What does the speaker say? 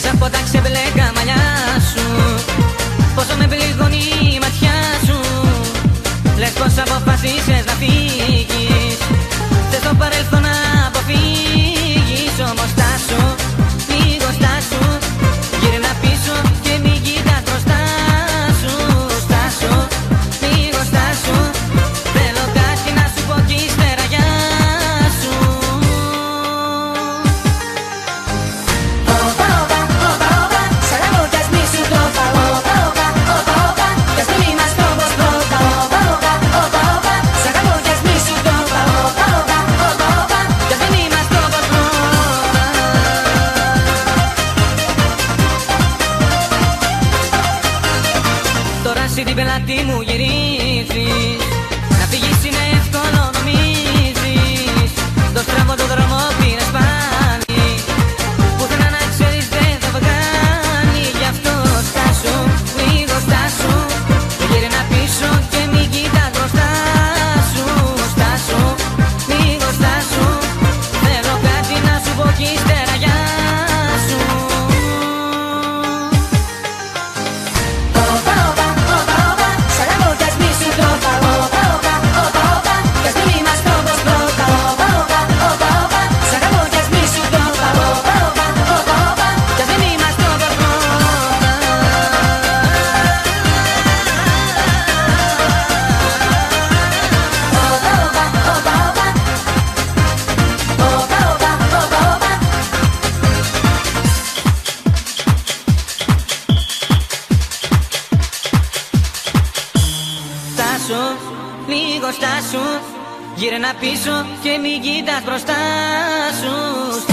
Μέσα από τα ξεμπλε καμαλιά σου. Πόσο με πληγώνει η ματιά σου. Λες πως αποφασίσες να φύγεις. εσύ την πελάτη μου γυρίσεις. λίγο στα σου Γύρνα πίσω και μην κοιτάς μπροστά σου.